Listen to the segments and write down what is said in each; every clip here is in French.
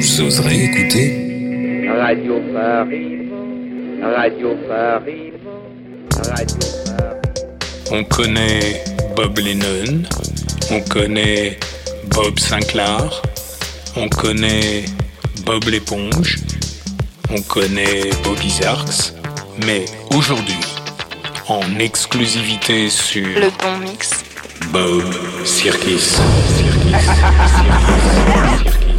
vous oserez écouter Radio Paris, Radio Paris, Radio Paris. On connaît Bob Lennon, on connaît Bob Sinclair, on connaît Bob l'éponge, on connaît Bobby Zarks, mais aujourd'hui, en exclusivité sur Le Bon Mix, Bob Circus. Circus.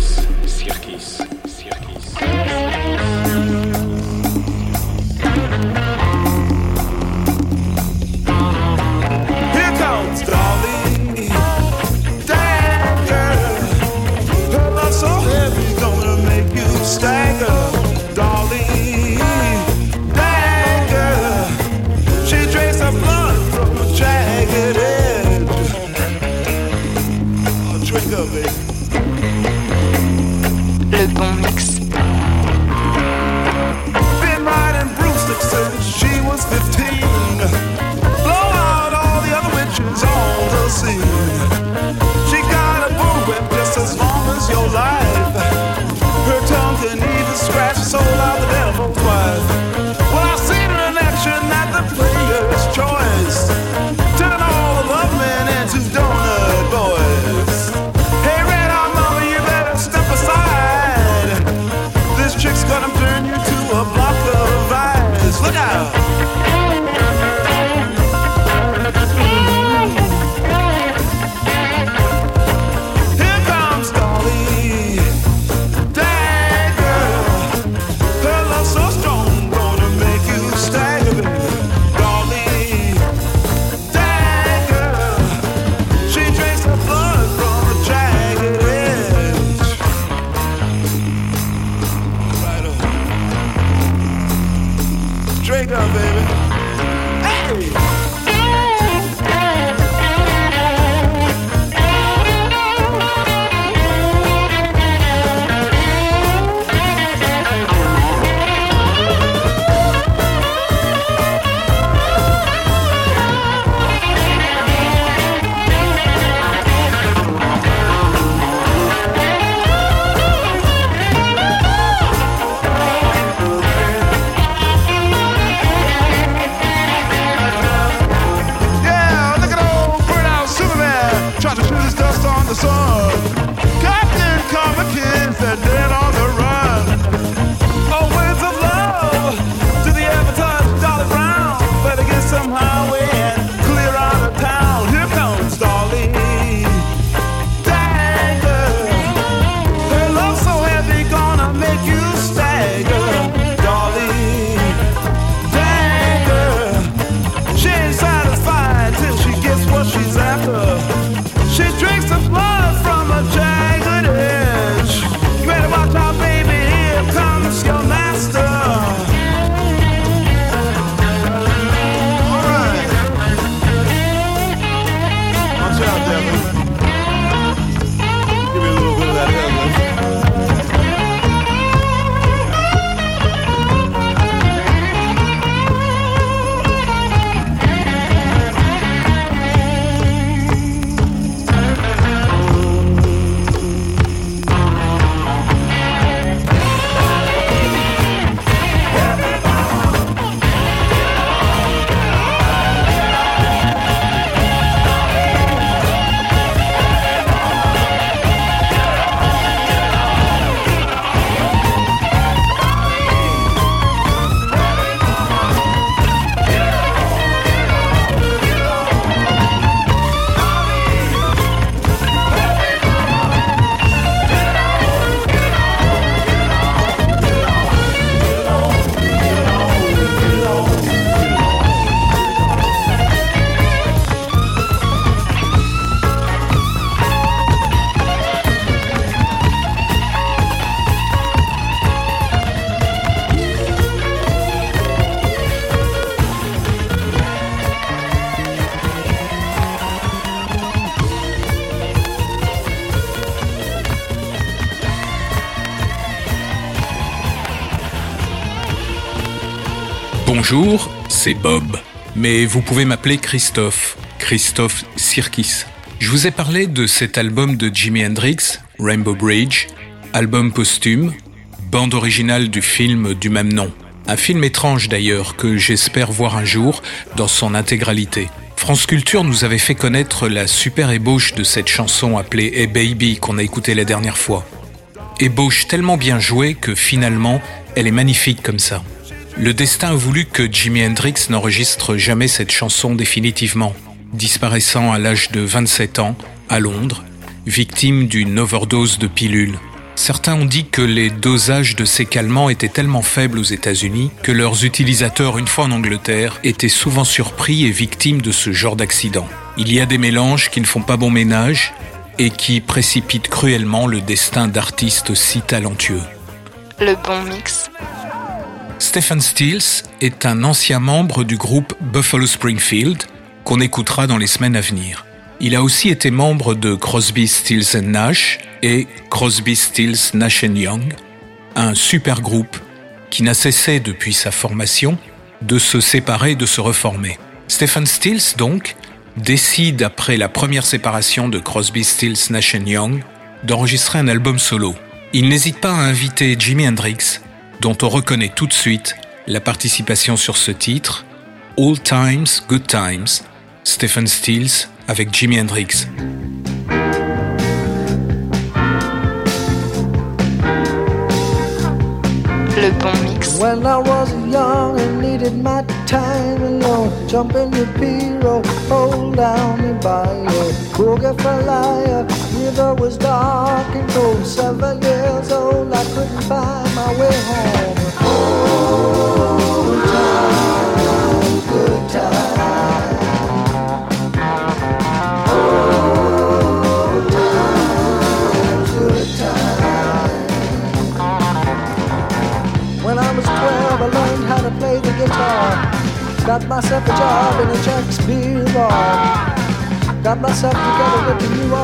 mais vous pouvez m'appeler Christophe, Christophe Sirkis. Je vous ai parlé de cet album de Jimi Hendrix, Rainbow Bridge, album posthume, bande originale du film du même nom. Un film étrange d'ailleurs que j'espère voir un jour dans son intégralité. France Culture nous avait fait connaître la super ébauche de cette chanson appelée Hey Baby qu'on a écoutée la dernière fois. Ébauche tellement bien jouée que finalement, elle est magnifique comme ça. Le destin a voulu que Jimi Hendrix n'enregistre jamais cette chanson définitivement, disparaissant à l'âge de 27 ans à Londres, victime d'une overdose de pilules. Certains ont dit que les dosages de ces calmants étaient tellement faibles aux États-Unis que leurs utilisateurs, une fois en Angleterre, étaient souvent surpris et victimes de ce genre d'accident. Il y a des mélanges qui ne font pas bon ménage et qui précipitent cruellement le destin d'artistes si talentueux. Le bon mix. Stephen Stills est un ancien membre du groupe Buffalo Springfield qu'on écoutera dans les semaines à venir. Il a aussi été membre de Crosby, Stills Nash et Crosby, Stills, Nash Young, un super groupe qui n'a cessé depuis sa formation de se séparer et de se reformer. Stephen Stills, donc, décide, après la première séparation de Crosby, Stills, Nash Young, d'enregistrer un album solo. Il n'hésite pas à inviter Jimi Hendrix, dont on reconnaît tout de suite la participation sur ce titre, All Times, Good Times, Stephen Stills avec Jimi Hendrix. Le bon mix. When I was young and needed my time alone, jump in your Piro, hold down your bio, boogie for liar. River was dark and cold. Seven years old, oh, I couldn't find my way home. Old times, good. Old times, good. When I was 12, I learned how to play the guitar. Got myself a job in a Jack's beer bar. Got myself together with the New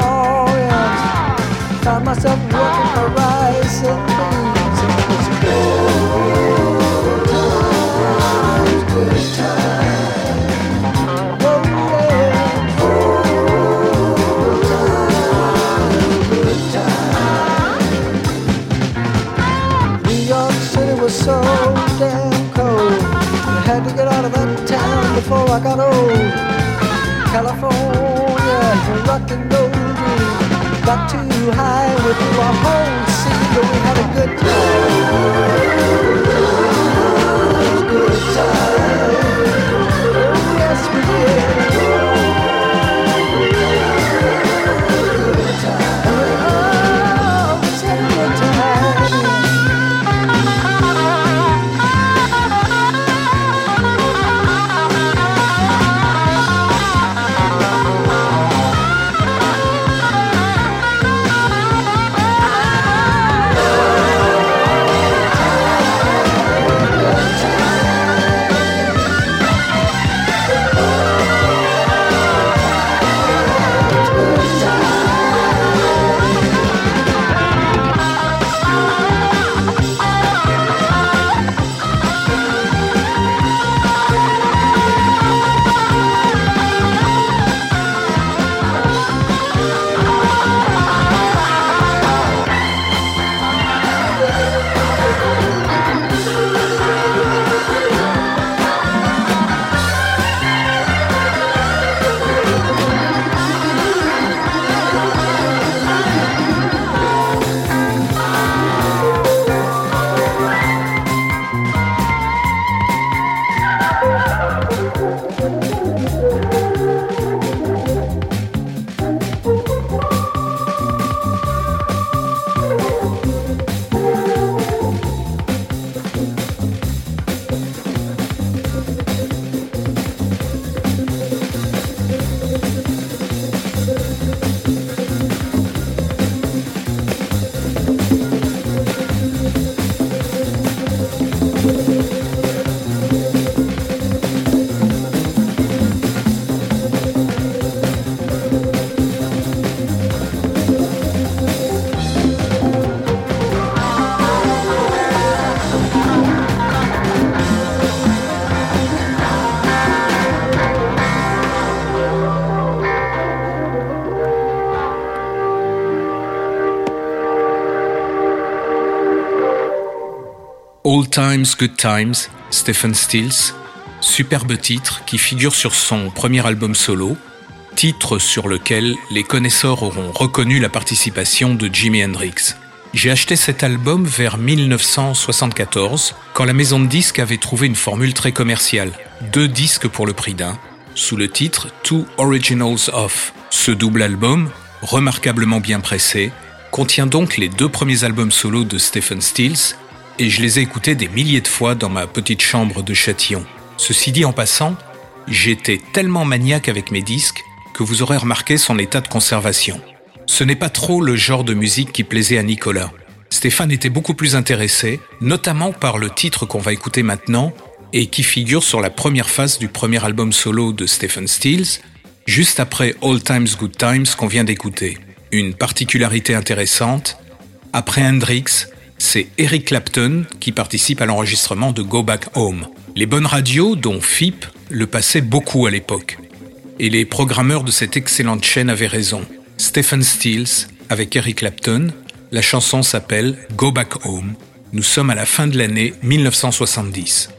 Orleans. Found myself working for rice and beans. It was good times, good times. Oh. Good times, good times. New York City was so damn cold. I had to get out of that town before I got old. California, rock and roll. Got too high with a whole scene, but we had a good time. Good time. Oh, yes, we did. All Times, Good Times, Stephen Stills, superbe titre qui figure sur son premier album solo, titre sur lequel les connaisseurs auront reconnu la participation de Jimi Hendrix. J'ai acheté cet album vers 1974, quand la maison de disques avait trouvé une formule très commerciale. Deux disques pour le prix d'un, sous le titre Two Originals of. Ce double album, remarquablement bien pressé, contient donc les deux premiers albums solo de Stephen Stills, et je les ai écoutés des milliers de fois dans ma petite chambre de Châtillon. Ceci dit en passant, j'étais tellement maniaque avec mes disques que vous aurez remarqué son état de conservation. Ce n'est pas trop le genre de musique qui plaisait à Nicolas. Stéphane était beaucoup plus intéressé, notamment par le titre qu'on va écouter maintenant et qui figure sur la première face du premier album solo de Stephen Stills, juste après All Times Good Times qu'on vient d'écouter. Une particularité intéressante, après Hendrix, c'est Eric Clapton qui participe à l'enregistrement de Go Back Home. Les bonnes radios, dont FIP, le passaient beaucoup à l'époque. Et les programmeurs de cette excellente chaîne avaient raison. Stephen Stills avec Eric Clapton, la chanson s'appelle Go Back Home. Nous sommes à la fin de l'année 1970.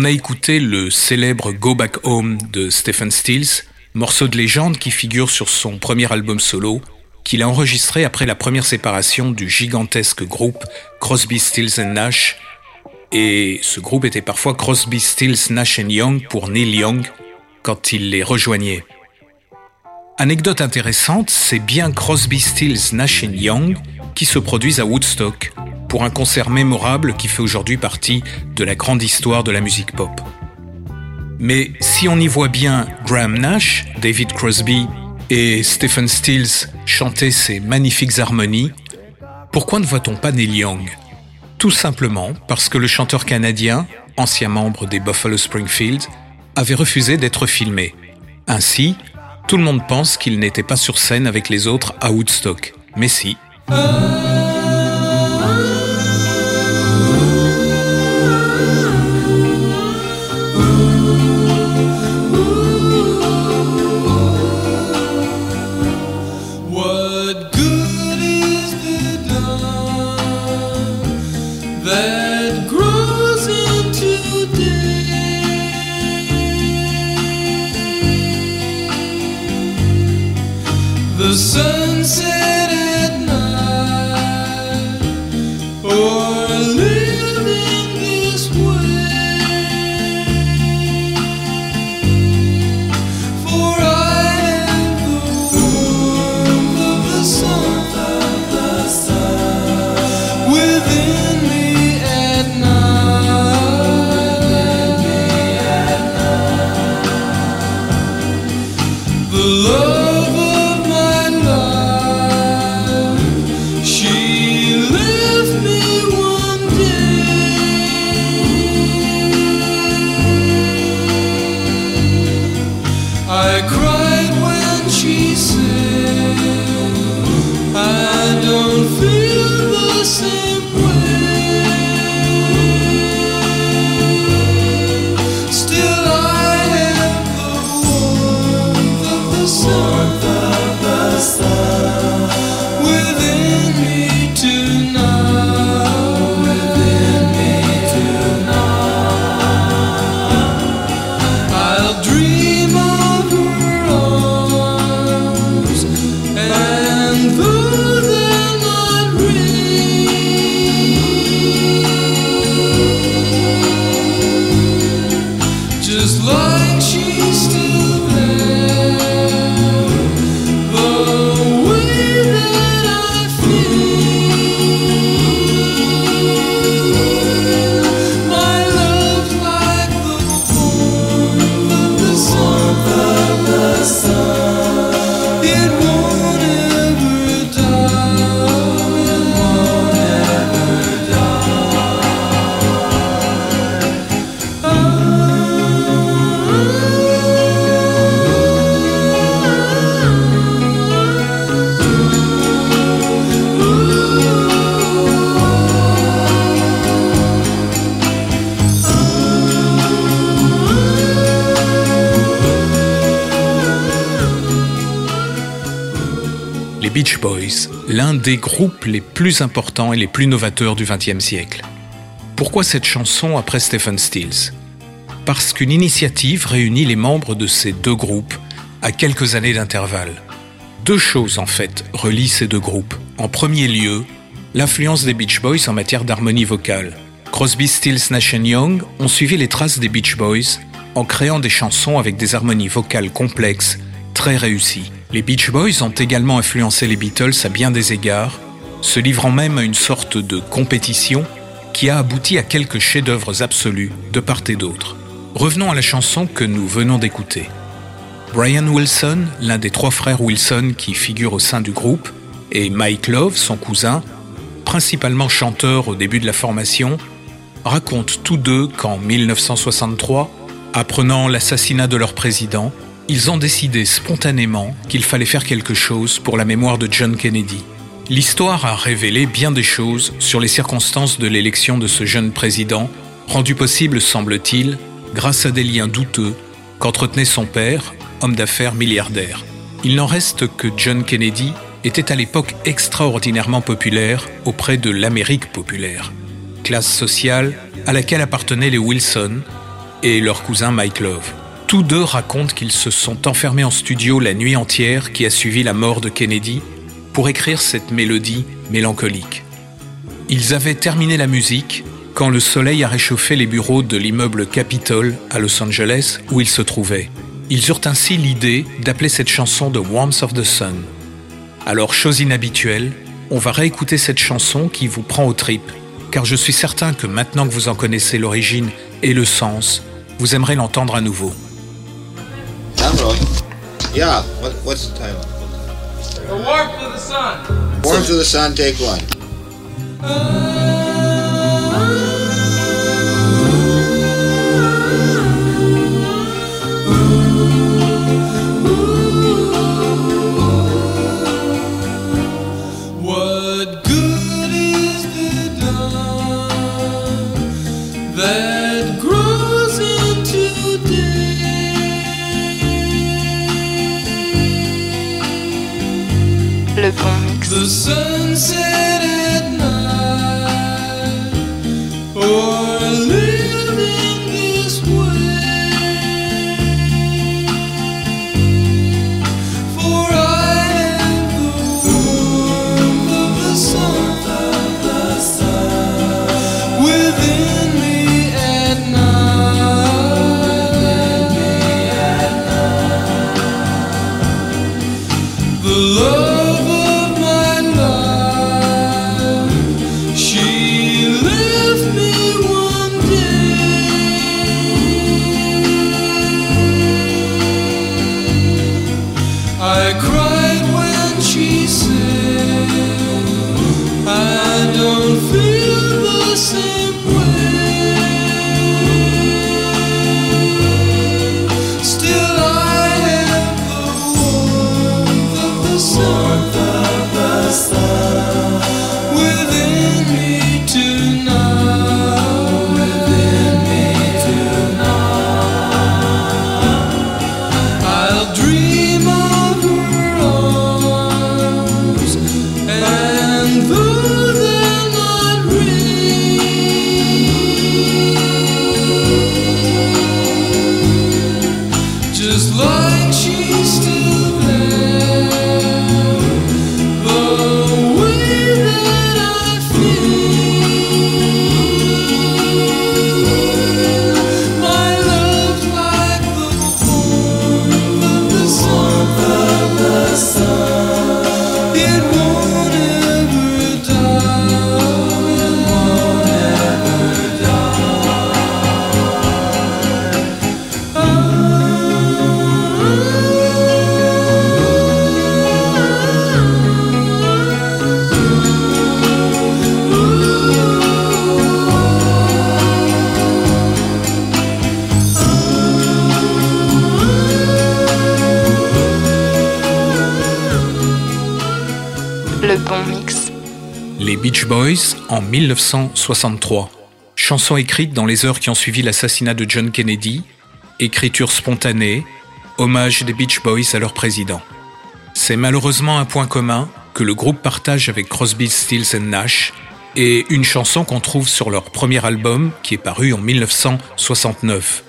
On a écouté le célèbre Go Back Home de Stephen Stills, morceau de légende qui figure sur son premier album solo, qu'il a enregistré après la première séparation du gigantesque groupe Crosby, Stills Nash. Et ce groupe était parfois Crosby, Stills, Nash Young pour Neil Young quand il les rejoignait. Anecdote intéressante, c'est bien Crosby, Stills, Nash Young qui se produisent à Woodstock pour un concert mémorable qui fait aujourd'hui partie de la grande histoire de la musique pop. Mais si on y voit bien Graham Nash, David Crosby et Stephen Stills chanter ces magnifiques harmonies, pourquoi ne voit-on pas Neil Young? Tout simplement parce que le chanteur canadien, ancien membre des Buffalo Springfield, avait refusé d'être filmé. Ainsi, tout le monde pense qu'il n'était pas sur scène avec les autres à Woodstock. Mais si. Oh. Boys, l'un des groupes les plus importants et les plus novateurs du XXe siècle. Pourquoi cette chanson après Stephen Stills? Parce qu'une initiative réunit les membres de ces deux groupes à quelques années d'intervalle. Deux choses en fait relient ces deux groupes. En premier lieu, l'influence des Beach Boys en matière d'harmonie vocale. Crosby, Stills, Nash Young ont suivi les traces des Beach Boys en créant des chansons avec des harmonies vocales complexes, très réussies. Les Beach Boys ont également influencé les Beatles à bien des égards, se livrant même à une sorte de compétition qui a abouti à quelques chefs-d'œuvre absolus de part et d'autre. Revenons à la chanson que nous venons d'écouter. Brian Wilson, l'un des trois frères Wilson qui figurent au sein du groupe, et Mike Love, son cousin, principalement chanteur au début de la formation, racontent tous deux qu'en 1963, apprenant l'assassinat de leur président, ils ont décidé spontanément qu'il fallait faire quelque chose pour la mémoire de John Kennedy. L'histoire a révélé bien des choses sur les circonstances de l'élection de ce jeune président, rendu possible, semble-t-il, grâce à des liens douteux qu'entretenait son père, homme d'affaires milliardaire. Il n'en reste que John Kennedy était à l'époque extraordinairement populaire auprès de l'Amérique populaire, classe sociale à laquelle appartenaient les Wilson et leur cousin Mike Love. Tous deux racontent qu'ils se sont enfermés en studio la nuit entière qui a suivi la mort de Kennedy pour écrire cette mélodie mélancolique. Ils avaient terminé la musique quand le soleil a réchauffé les bureaux de l'immeuble Capitol à Los Angeles où ils se trouvaient. Ils eurent ainsi l'idée d'appeler cette chanson The Warmth of the Sun. Alors, chose inhabituelle, on va réécouter cette chanson qui vous prend aux tripes, car je suis certain que maintenant que vous en connaissez l'origine et le sens, vous aimerez l'entendre à nouveau. I'm rolling. Yeah. What, what's the title? The warmth of the sun. Warmth of the Sun, take one. What sunset 1963. Chanson écrite dans les heures qui ont suivi l'assassinat de John Kennedy, écriture spontanée, hommage des Beach Boys à leur président. C'est malheureusement un point commun que le groupe partage avec Crosby, Stills Nash et une chanson qu'on trouve sur leur premier album qui est paru en 1969.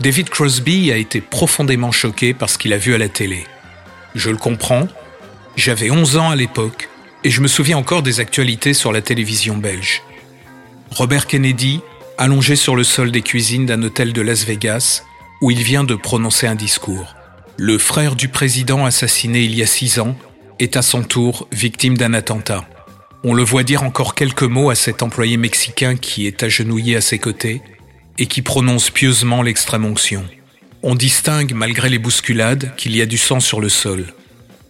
David Crosby a été profondément choqué par ce qu'il a vu à la télé. Je le comprends, j'avais 11 ans à l'époque et je me souviens encore des actualités sur la télévision belge. Robert Kennedy, allongé sur le sol des cuisines d'un hôtel de Las Vegas, où il vient de prononcer un discours. Le frère du président assassiné il y a six ans est à son tour victime d'un attentat. On le voit dire encore quelques mots à cet employé mexicain qui est agenouillé à ses côtés et qui prononce pieusement l'extrême onction. On distingue, malgré les bousculades, qu'il y a du sang sur le sol.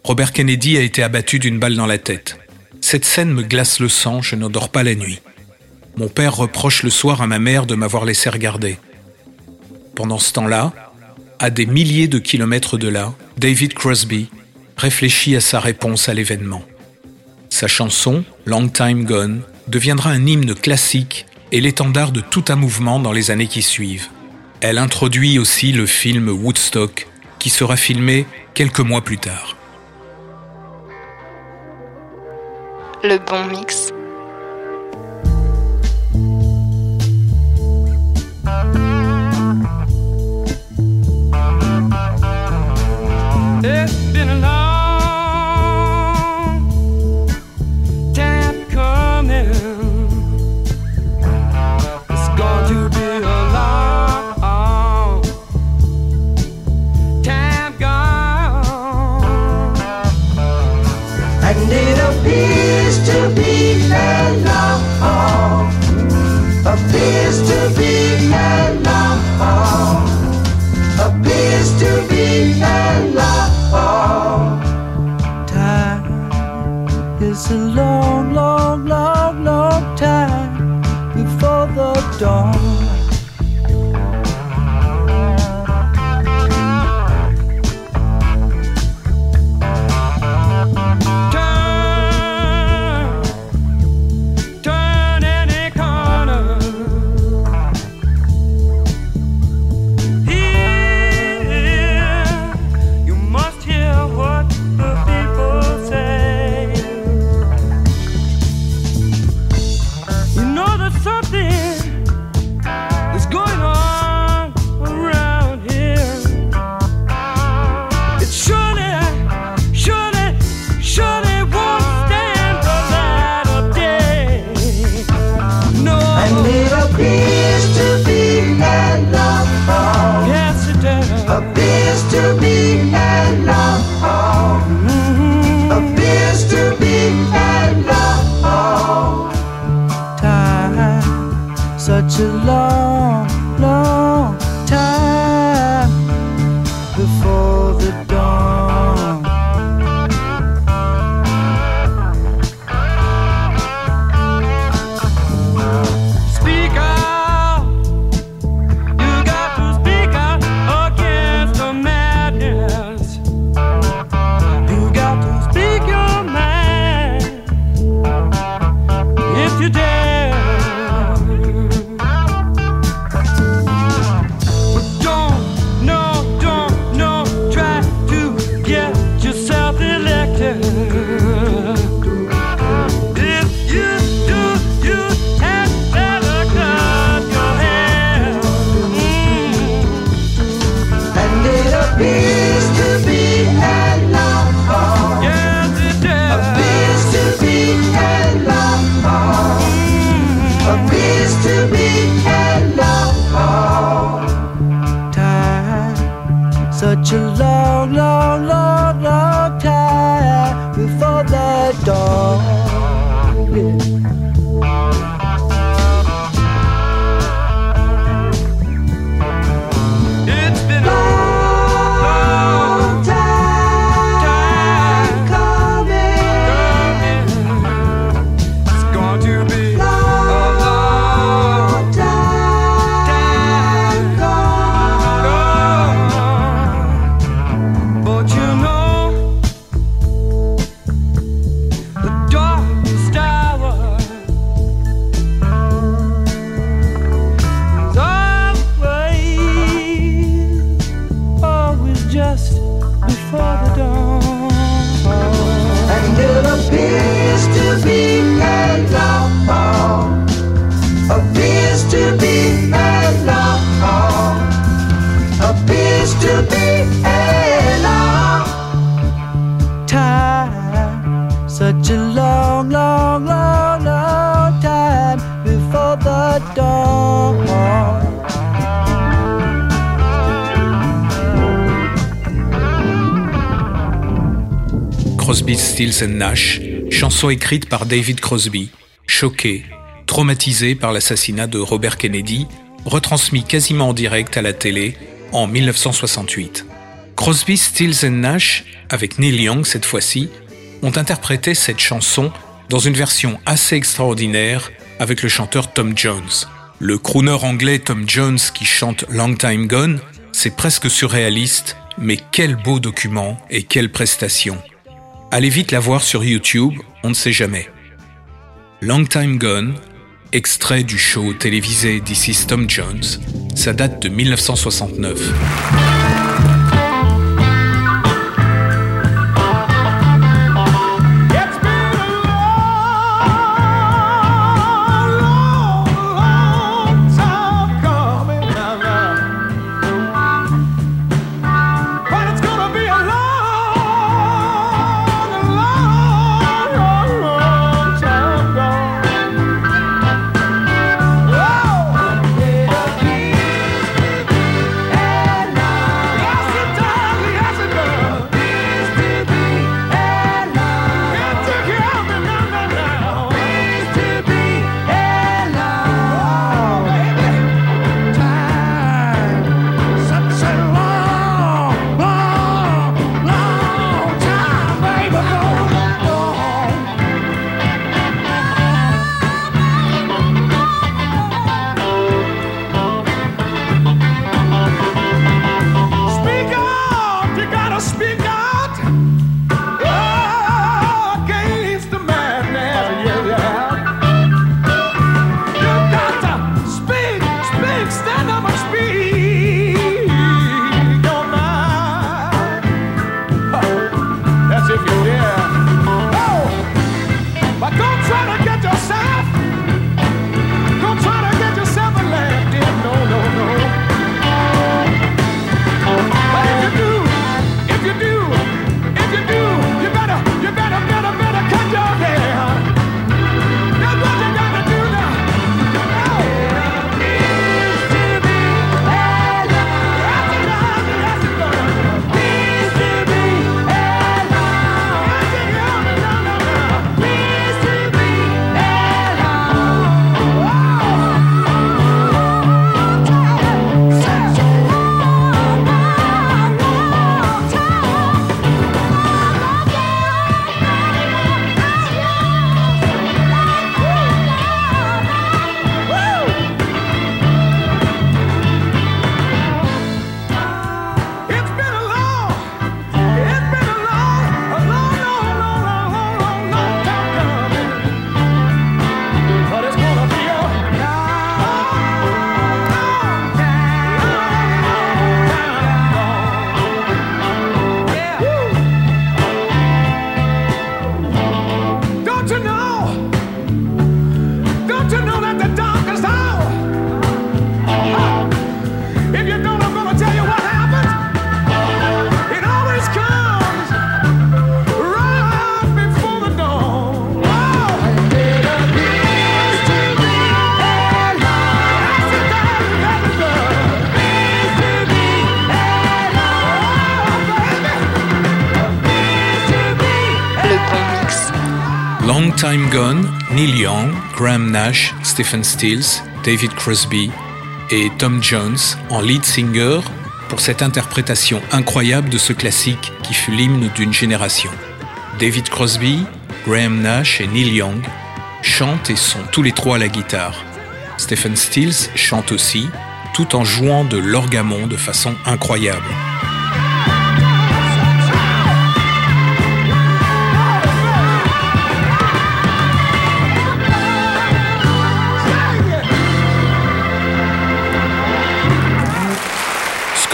Robert Kennedy a été abattu d'une balle dans la tête. Cette scène me glace le sang, je n'endors pas la nuit. Mon père reproche le soir à ma mère de m'avoir laissé regarder. Pendant ce temps-là, à des milliers de kilomètres de là, David Crosby réfléchit à sa réponse à l'événement. Sa chanson, Long Time Gone, deviendra un hymne classique et l'étendard de tout un mouvement dans les années qui suivent. Elle introduit aussi le film Woodstock, qui sera filmé quelques mois plus tard. le bon mix. such a long, long, long, long time before that dawn. Stills Nash, chanson écrite par David Crosby, choqué, traumatisé par l'assassinat de Robert Kennedy, retransmis quasiment en direct à la télé en 1968. Crosby, Stills Nash, avec Neil Young cette fois-ci, ont interprété cette chanson dans une version assez extraordinaire avec le chanteur Tom Jones. Le crooner anglais Tom Jones qui chante Long Time Gone, c'est presque surréaliste, mais quel beau document et quelle prestation. Allez vite la voir sur YouTube, on ne sait jamais. Long Time Gone, extrait du show télévisé This is Tom Jones, ça date de 1969. Stephen Stills, David Crosby et Tom Jones en lead singer pour cette interprétation incroyable de ce classique qui fut l'hymne d'une génération. David Crosby, Graham Nash et Neil Young chantent et sont tous les trois à la guitare. Stephen Stills chante aussi, tout en jouant de l'orgamon de façon incroyable.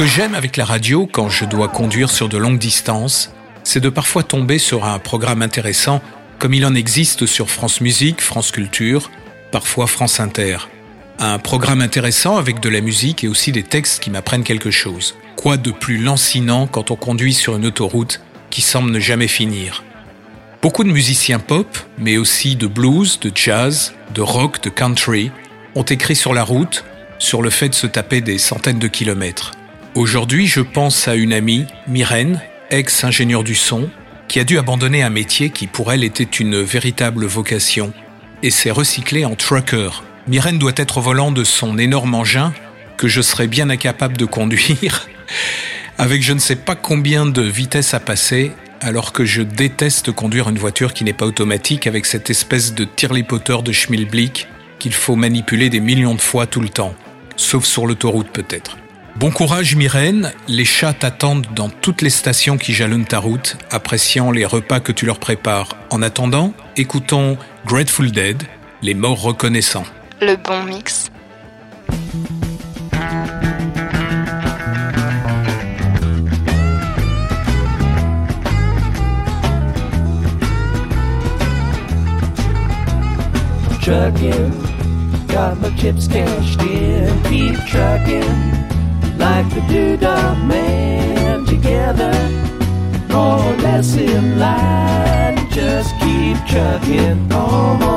Que j'aime avec la radio quand je dois conduire sur de longues distances, c'est de parfois tomber sur un programme intéressant comme il en existe sur France Musique, France Culture, parfois France Inter. Un programme intéressant avec de la musique et aussi des textes qui m'apprennent quelque chose. Quoi de plus lancinant quand on conduit sur une autoroute qui semble ne jamais finir? Beaucoup de musiciens pop, mais aussi de blues, de jazz, de rock, de country, ont écrit sur la route, sur le fait de se taper des centaines de kilomètres. Aujourd'hui, je pense à une amie, Myrène, ex-ingénieure du son, qui a dû abandonner un métier qui pour elle était une véritable vocation et s'est recyclée en trucker. Myrène doit être au volant de son énorme engin que je serais bien incapable de conduire, avec je ne sais pas combien de vitesses à passer, alors que je déteste conduire une voiture qui n'est pas automatique avec cette espèce de tirlipoteur de schmilblick qu'il faut manipuler des millions de fois tout le temps, sauf sur l'autoroute peut-être. Bon courage Myrène, les chats t'attendent dans toutes les stations qui jalonnent ta route, appréciant les repas que tu leur prépares. En attendant, écoutons Grateful Dead, les morts reconnaissants. Le bon mix. trucking. Got my chips cashed in. Keep trucking like the doodah man together. Or less in line. Just keep trucking on.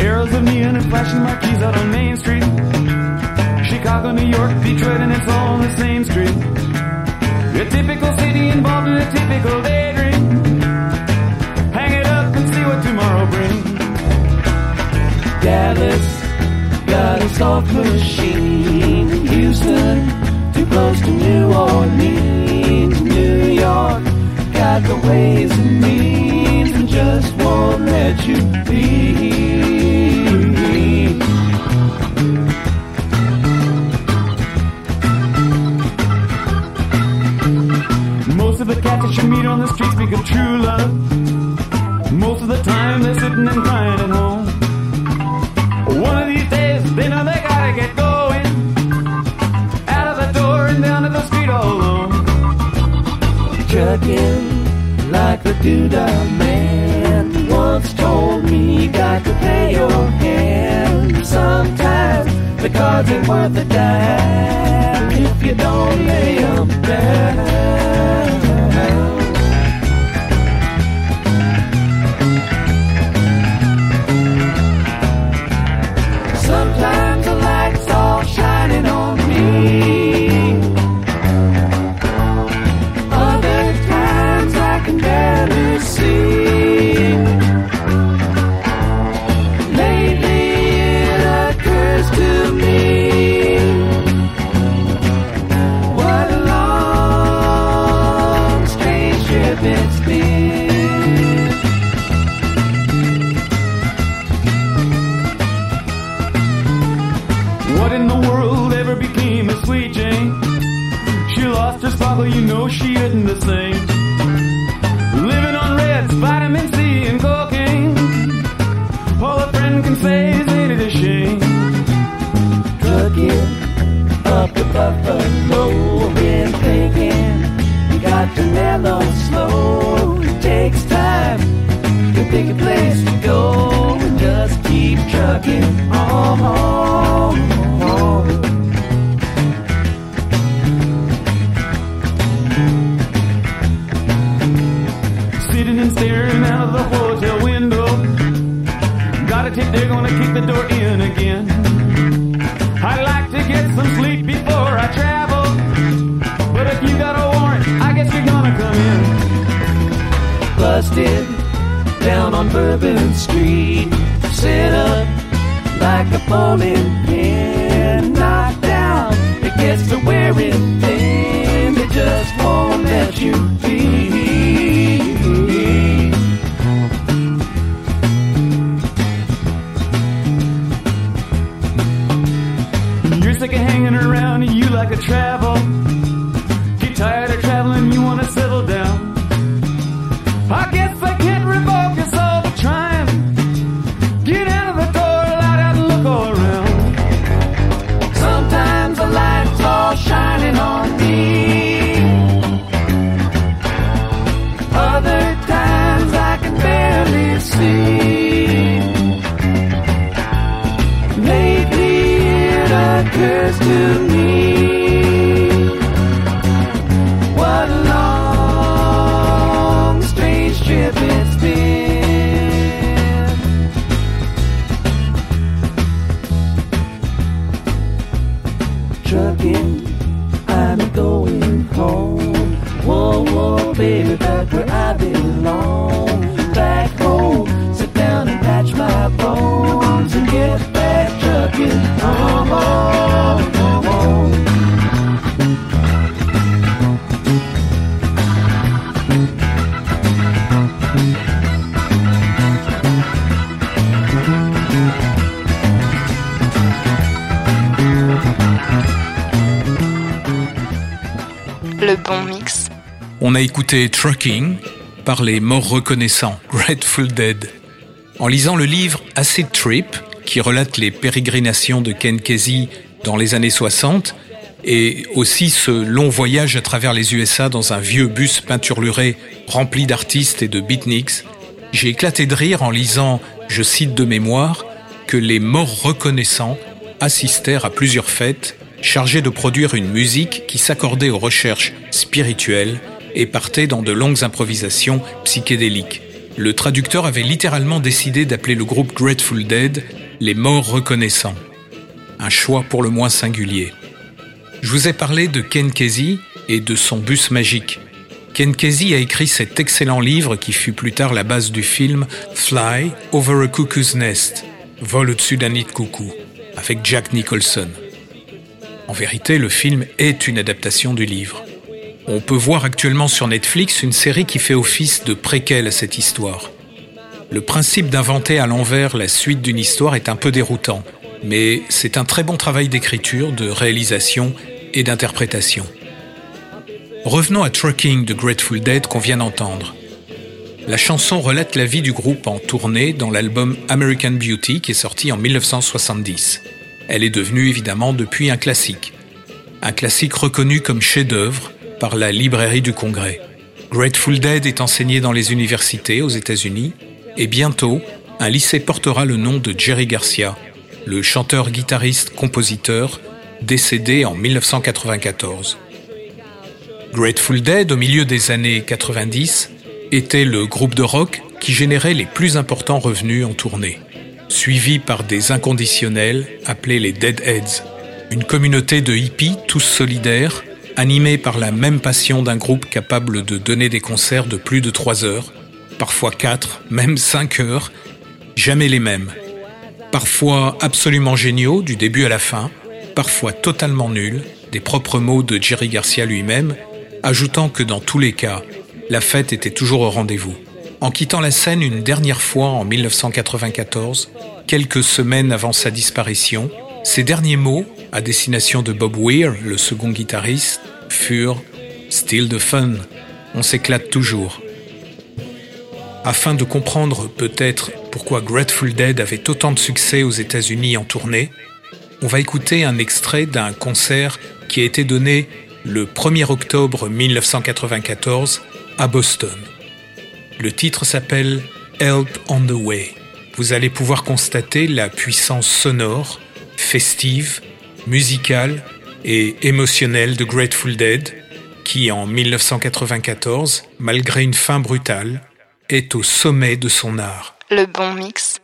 Arrows of neon and flashing marquees out on Main Street. Chicago, New York, Detroit, and it's all on the same street. A typical city involved in a typical daydream. Dallas got a soft machine. Houston, too close to New Orleans. New York got the ways and means and just won't let you be. Most of the cats that you meet on the street speak of true love. Most of the time they're sitting and crying at home. One of these days they know they gotta get going. Out of the door and down to the street all alone. Trucking like a doodah man once told me you got to pay your hand. Sometimes the cards ain't worth a dime if you don't lay 'em down. The same. Living on reds, vitamin C, and cocaine. All a friend can say is ain't it a shame? Trucking up the buffalo, been thinking you got to mellow slow. It takes time to pick a place to go and just keep trucking on. keep the door in again. I'd like to get some sleep before I travel. But if you got a warrant, I guess you're gonna come in. Busted down on Bourbon Street. Set up like a bowling pin. Knocked down, it gets to wearing thin. It just won't let you be. To travel. Get tired of traveling, you wanna settle down. I guess I can't revoke your soul for trying. Get out of the door, light out and look all around. Sometimes the lights all shining on me. Other times I can barely see. Lately it occurs to On a écouté Trucking par les morts reconnaissants, Grateful Dead. En lisant le livre Acid Trip, qui relate les pérégrinations de Ken Kesey dans les années 60, et aussi ce long voyage à travers les USA dans un vieux bus peinturluré rempli d'artistes et de beatniks, j'ai éclaté de rire en lisant, je cite de mémoire, que les morts reconnaissants assistèrent à plusieurs fêtes chargées de produire une musique qui s'accordait aux recherches spirituelles et partait dans de longues improvisations psychédéliques. Le traducteur avait littéralement décidé d'appeler le groupe Grateful Dead les morts reconnaissants. Un choix pour le moins singulier. Je vous ai parlé de Ken Kesey et de son bus magique. Ken Kesey a écrit cet excellent livre qui fut plus tard la base du film Fly Over a Cuckoo's Nest, Vol au-dessus d'un nid de coucou, avec Jack Nicholson. En vérité, le film est une adaptation du livre. On peut voir actuellement sur Netflix une série qui fait office de préquel à cette histoire. Le principe d'inventer à l'envers la suite d'une histoire est un peu déroutant, mais c'est un très bon travail d'écriture, de réalisation et d'interprétation. Revenons à Trucking de Grateful Dead qu'on vient d'entendre. La chanson relate la vie du groupe en tournée dans l'album American Beauty qui est sorti en 1970. Elle est devenue évidemment depuis un classique. Un classique reconnu comme chef-d'œuvre par la librairie du Congrès. Grateful Dead est enseigné dans les universités aux États-Unis et bientôt, un lycée portera le nom de Jerry Garcia, le chanteur-guitariste-compositeur décédé en 1994. Grateful Dead, au milieu des années 90, était le groupe de rock qui générait les plus importants revenus en tournée, suivi par des inconditionnels appelés les Deadheads, une communauté de hippies tous solidaires, animés par la même passion d'un groupe capable de donner des concerts de plus de 3 heures, parfois 4, même 5 heures, jamais les mêmes. Parfois absolument géniaux du début à la fin, parfois totalement nuls, des propres mots de Jerry Garcia lui-même, ajoutant que dans tous les cas, la fête était toujours au rendez-vous. En quittant la scène une dernière fois en 1994, quelques semaines avant sa disparition, ses derniers mots, à destination de Bob Weir, le second guitariste, furent Still the fun, on s'éclate toujours. Afin de comprendre peut-être pourquoi Grateful Dead avait autant de succès aux États-Unis en tournée, on va écouter un extrait d'un concert qui a été donné le 1er octobre 1994 à Boston. Le titre s'appelle Help on the Way. Vous allez pouvoir constater la puissance sonore, festive, musicale et émotionnelle de Grateful Dead, qui en 1994, malgré une fin brutale, est au sommet de son art. Le bon mix.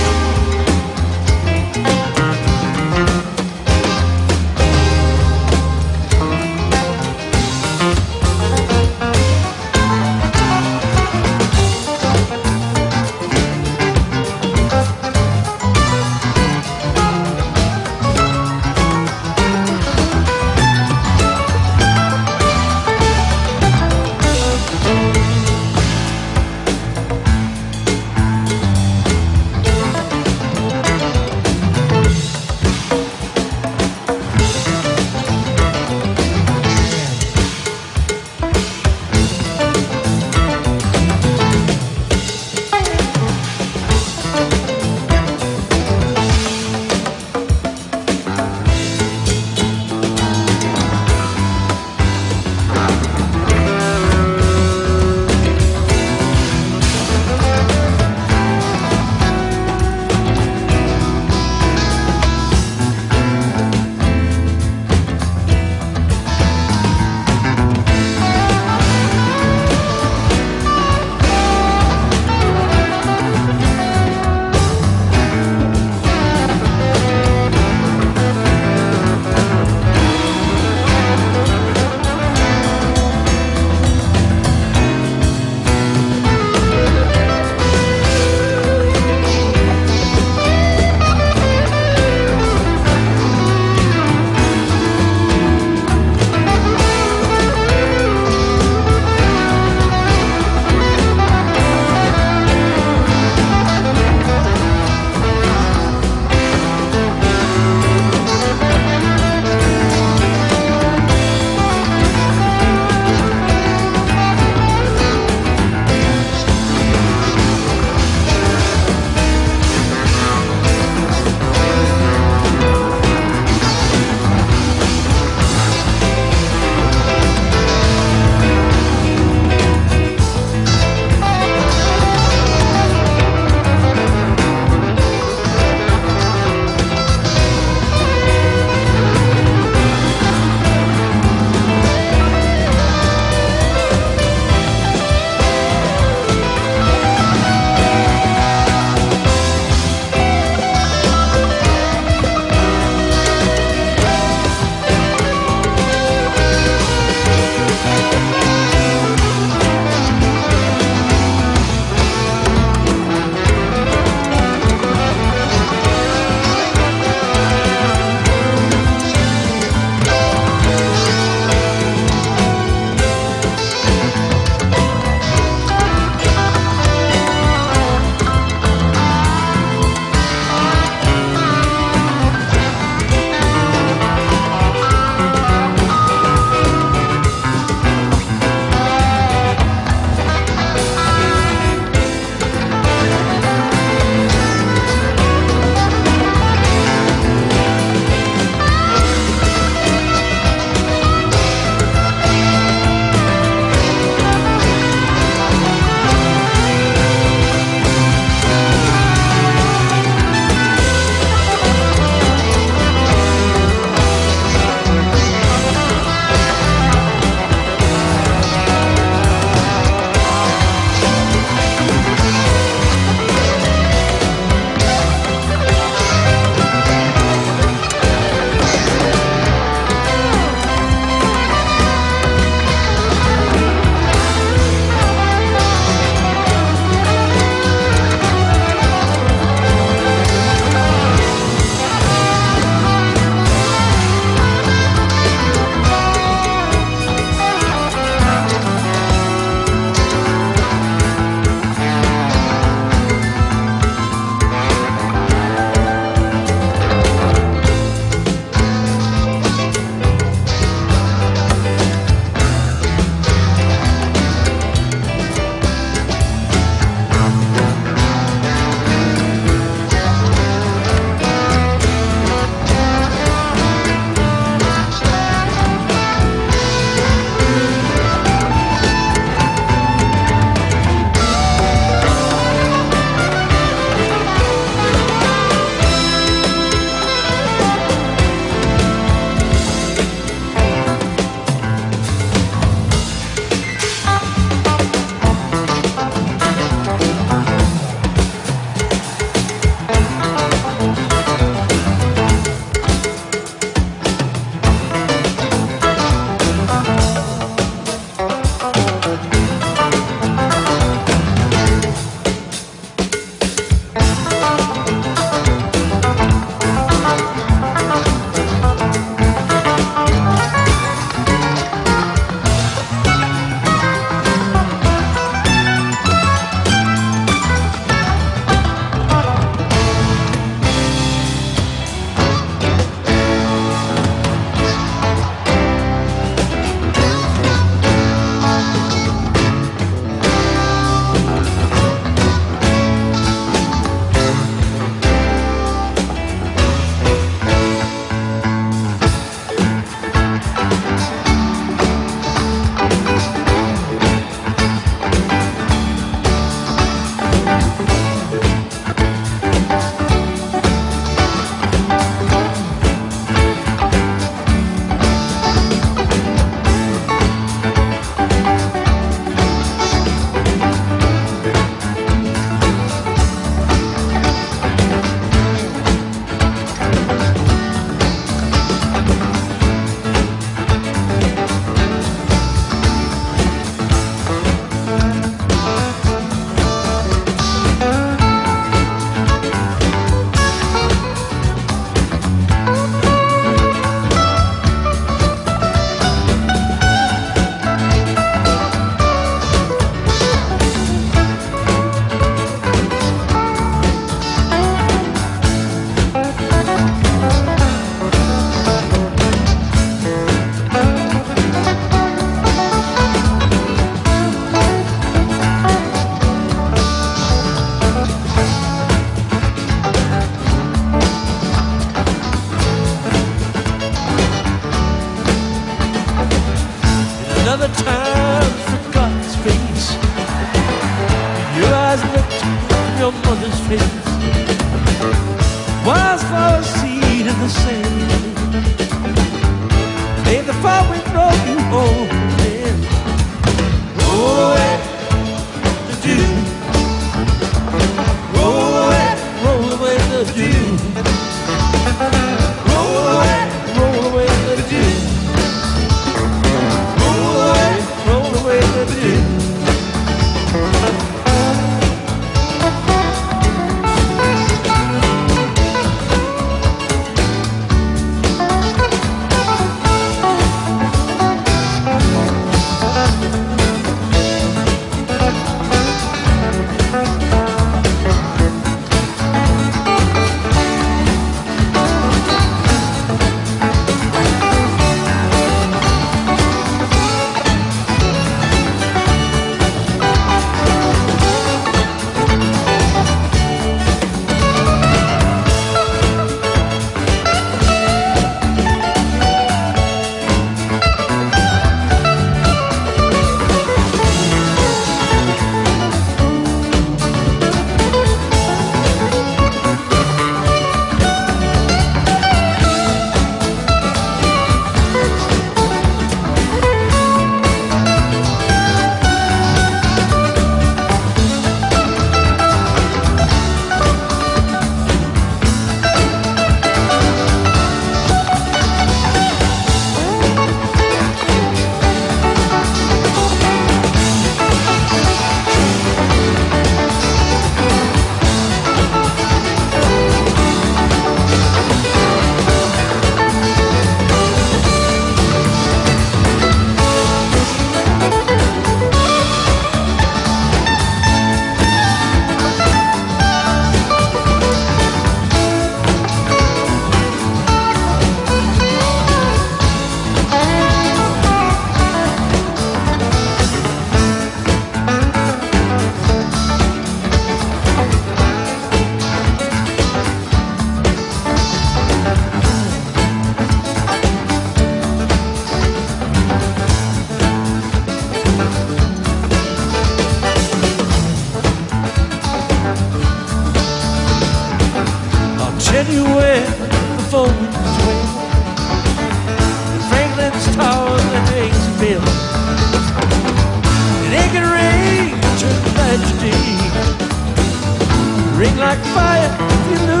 Like fire you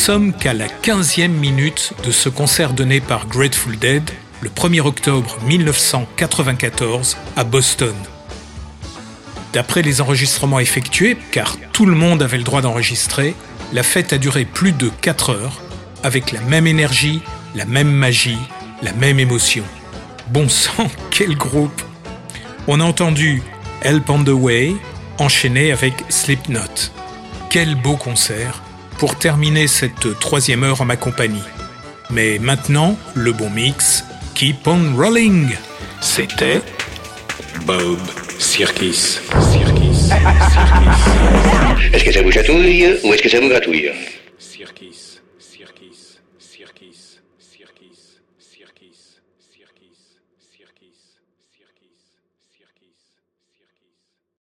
sommes qu'à la 15e minute de ce concert donné par Grateful Dead le 1er octobre 1994 à Boston. D'après les enregistrements effectués, car tout le monde avait le droit d'enregistrer, la fête a duré plus de 4 heures, avec la même énergie, la même magie, la même émotion. Bon sang, quel groupe On a entendu Help on the Way, enchaîné avec Slipknot. Quel beau concert pour terminer cette troisième heure en ma compagnie. Mais maintenant, le bon mix, Keep on Rolling. C'était Bob Sirkis. Sirkis. Est-ce que ça vous chatouille ou est-ce que ça vous gratouille?